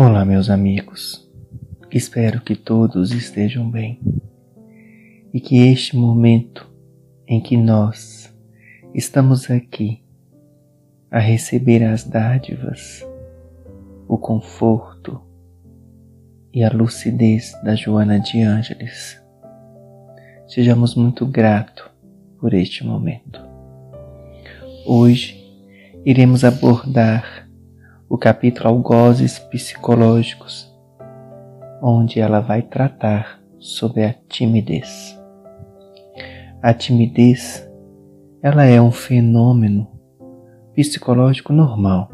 Olá, meus amigos. Espero que todos estejam bem e que este momento em que nós estamos aqui a receber as dádivas, o conforto e a lucidez da Joana de Ângeles, sejamos muito gratos por este momento. Hoje iremos abordar o capítulo Algozes Psicológicos, onde ela vai tratar sobre a timidez. A timidez, ela é um fenômeno psicológico normal.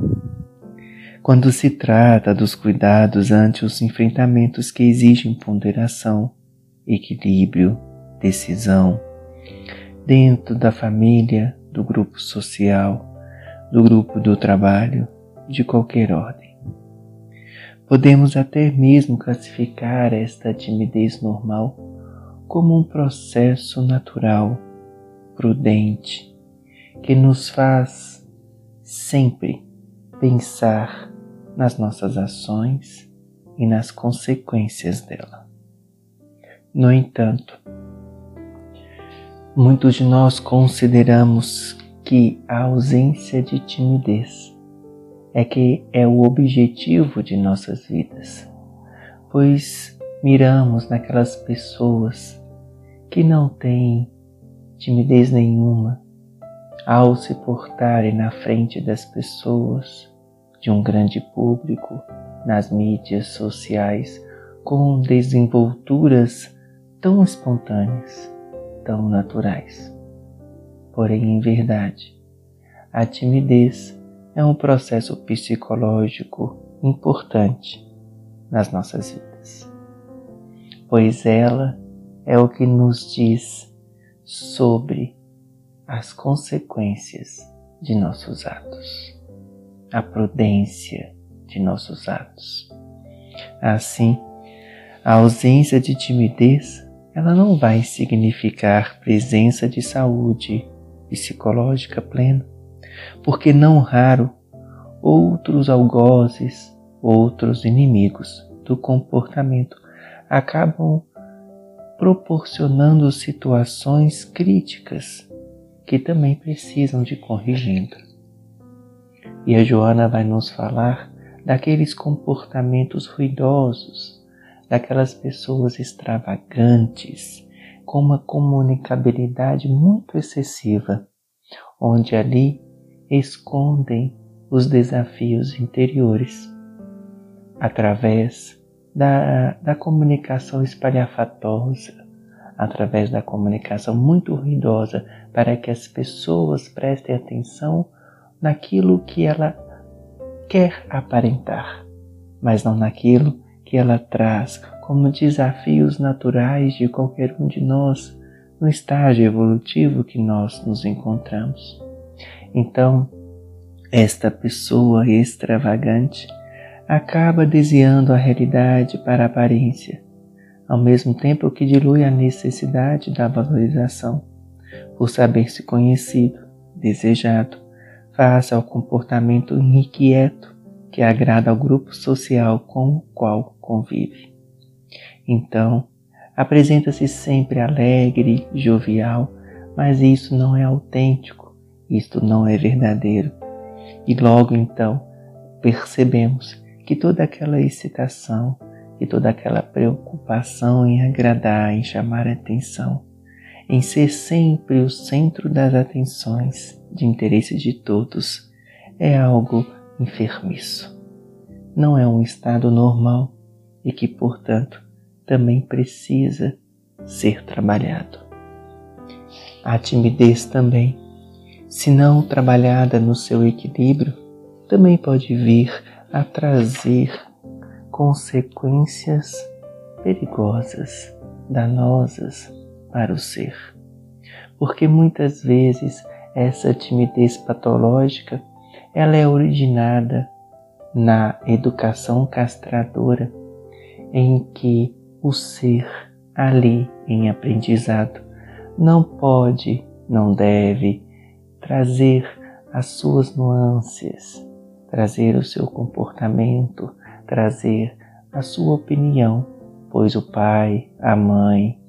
Quando se trata dos cuidados ante os enfrentamentos que exigem ponderação, equilíbrio, decisão, dentro da família, do grupo social, do grupo do trabalho, de qualquer ordem. Podemos até mesmo classificar esta timidez normal como um processo natural, prudente, que nos faz sempre pensar nas nossas ações e nas consequências dela. No entanto, muitos de nós consideramos que a ausência de timidez é que é o objetivo de nossas vidas, pois miramos naquelas pessoas que não têm timidez nenhuma ao se portarem na frente das pessoas, de um grande público, nas mídias sociais, com desenvolturas tão espontâneas, tão naturais. Porém, em verdade, a timidez é um processo psicológico importante nas nossas vidas, pois ela é o que nos diz sobre as consequências de nossos atos, a prudência de nossos atos. Assim, a ausência de timidez ela não vai significar presença de saúde psicológica plena, porque não raro outros algozes, outros inimigos do comportamento acabam proporcionando situações críticas que também precisam de corrigindo. E a Joana vai nos falar daqueles comportamentos ruidosos, daquelas pessoas extravagantes, com uma comunicabilidade muito excessiva, onde ali escondem os desafios interiores através da, da comunicação espalhafatosa, através da comunicação muito ruidosa, para que as pessoas prestem atenção naquilo que ela quer aparentar, mas não naquilo que ela traz como desafios naturais de qualquer um de nós no estágio evolutivo que nós nos encontramos. Então, esta pessoa extravagante acaba desviando a realidade para a aparência, ao mesmo tempo que dilui a necessidade da valorização, por saber-se conhecido, desejado, face ao comportamento inquieto que agrada ao grupo social com o qual convive. Então, apresenta-se sempre alegre, jovial, mas isso não é autêntico isto não é verdadeiro. E logo então percebemos que toda aquela excitação e toda aquela preocupação em agradar, em chamar atenção, em ser sempre o centro das atenções de interesse de todos, é algo enfermiço. Não é um estado normal e que, portanto, também precisa ser trabalhado. A timidez também se não trabalhada no seu equilíbrio, também pode vir a trazer consequências perigosas, danosas para o ser. Porque muitas vezes essa timidez patológica ela é originada na educação castradora em que o ser ali em aprendizado não pode, não deve trazer as suas nuances, trazer o seu comportamento, trazer a sua opinião, pois o pai, a mãe,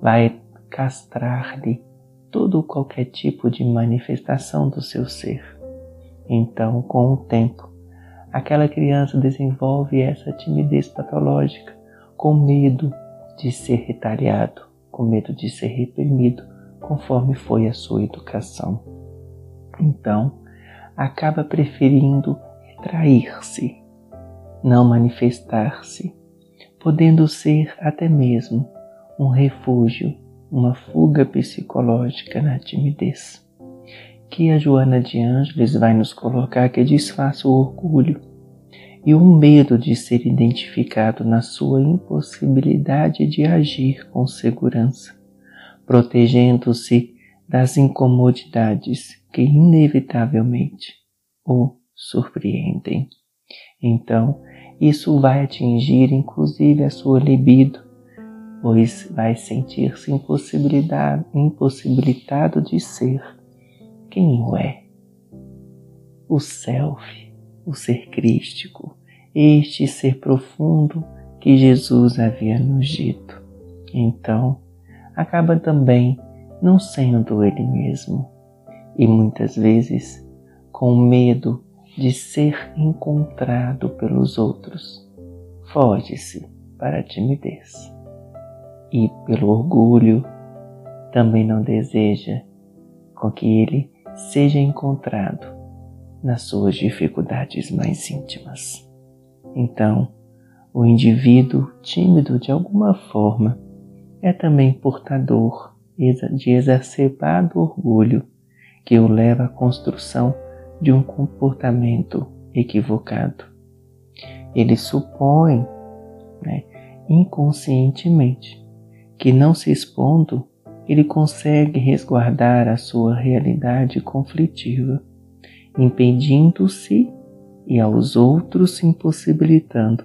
vai castrar-lhe todo qualquer tipo de manifestação do seu ser. Então, com o tempo, aquela criança desenvolve essa timidez patológica, com medo de ser retaliado, com medo de ser reprimido, conforme foi a sua educação. Então, acaba preferindo retrair-se, não manifestar-se, podendo ser até mesmo um refúgio, uma fuga psicológica na timidez. Que a Joana de Ângeles vai nos colocar que disfarça o orgulho e o medo de ser identificado na sua impossibilidade de agir com segurança, protegendo-se das incomodidades que inevitavelmente o surpreendem. Então, isso vai atingir inclusive a sua libido, pois vai sentir-se impossibilitado de ser quem o é. O self, o ser crístico, este ser profundo que Jesus havia nos dito. Então, acaba também não sendo ele mesmo, e muitas vezes com medo de ser encontrado pelos outros, foge-se para a timidez e pelo orgulho, também não deseja com que ele seja encontrado nas suas dificuldades mais íntimas. Então, o indivíduo tímido de alguma forma é também portador de exacerbado orgulho que o leva à construção de um comportamento equivocado. Ele supõe né, inconscientemente que não se expondo, ele consegue resguardar a sua realidade conflitiva, impedindo-se e aos outros impossibilitando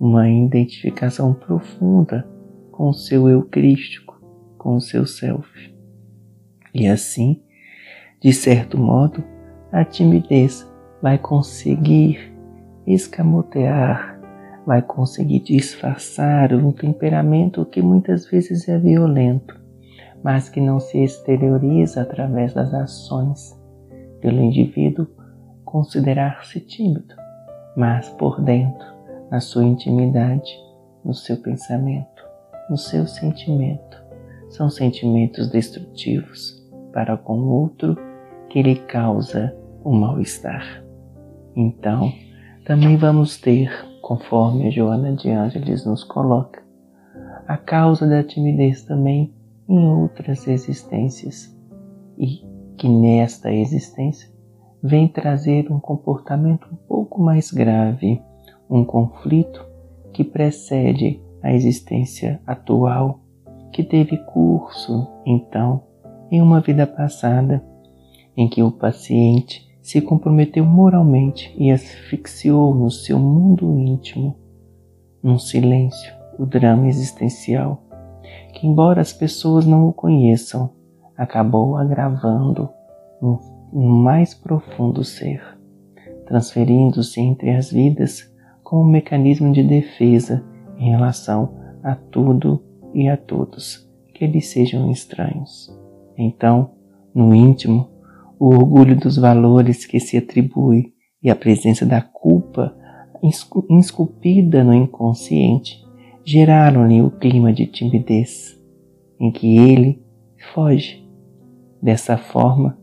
uma identificação profunda com seu eu crístico, com o seu self. E assim, de certo modo, a timidez vai conseguir escamotear vai conseguir disfarçar um temperamento que muitas vezes é violento, mas que não se exterioriza através das ações, pelo indivíduo considerar-se tímido, mas por dentro, na sua intimidade, no seu pensamento, no seu sentimento, são sentimentos destrutivos para com o outro que lhe causa o mal-estar. Então, também vamos ter conforme a Joana de Ângeles nos coloca, a causa da timidez também em outras existências e que nesta existência vem trazer um comportamento um pouco mais grave, um conflito que precede a existência atual, que teve curso, então, em uma vida passada, em que o paciente se comprometeu moralmente e asfixiou no seu mundo íntimo, num silêncio, o drama existencial, que, embora as pessoas não o conheçam, acabou agravando no, mais profundo ser, transferindo-se entre as vidas como um mecanismo de defesa em relação a tudo e a todos que lhe sejam estranhos. Então, no íntimo, o orgulho dos valores que se atribui e a presença da culpa esculpida no inconsciente geraram-lhe o clima de timidez em que ele foge. Dessa forma,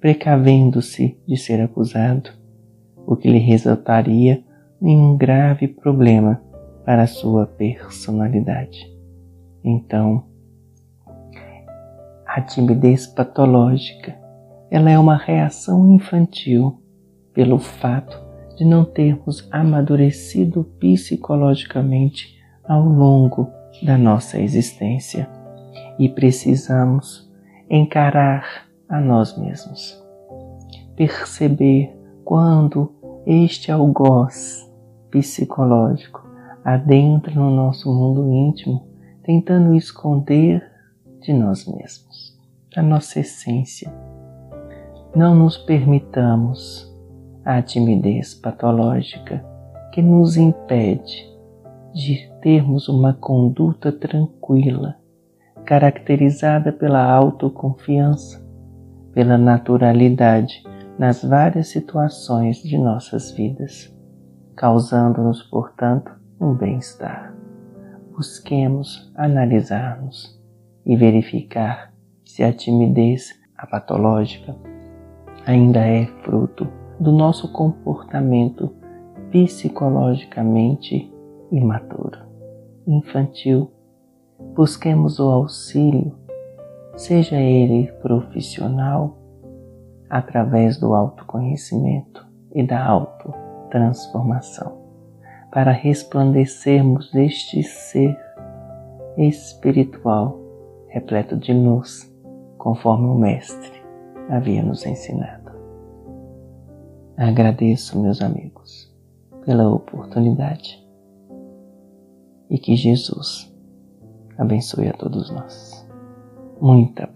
precavendo-se de ser acusado, o que lhe resultaria em um grave problema para sua personalidade. Então, a timidez patológica ela é uma reação infantil pelo fato de não termos amadurecido psicologicamente ao longo da nossa existência e precisamos encarar a nós mesmos. Perceber quando este algoz psicológico adentra no nosso mundo íntimo, tentando esconder de nós mesmos, a nossa essência, não nos permitamos a timidez patológica que nos impede de termos uma conduta tranquila, caracterizada pela autoconfiança, pela naturalidade nas várias situações de nossas vidas, causando-nos, portanto, um bem-estar. Busquemos analisar-nos e verificar se a timidez, a patológica, ainda é fruto do nosso comportamento psicologicamente imaturo, infantil. Busquemos o auxílio, seja ele profissional, através do autoconhecimento e da autotransformação, para resplandecermos este ser espiritual repleto de luz, conforme o Mestre havia nos ensinado. Agradeço, meus amigos, pela oportunidade e que Jesus abençoe a todos nós. Muita.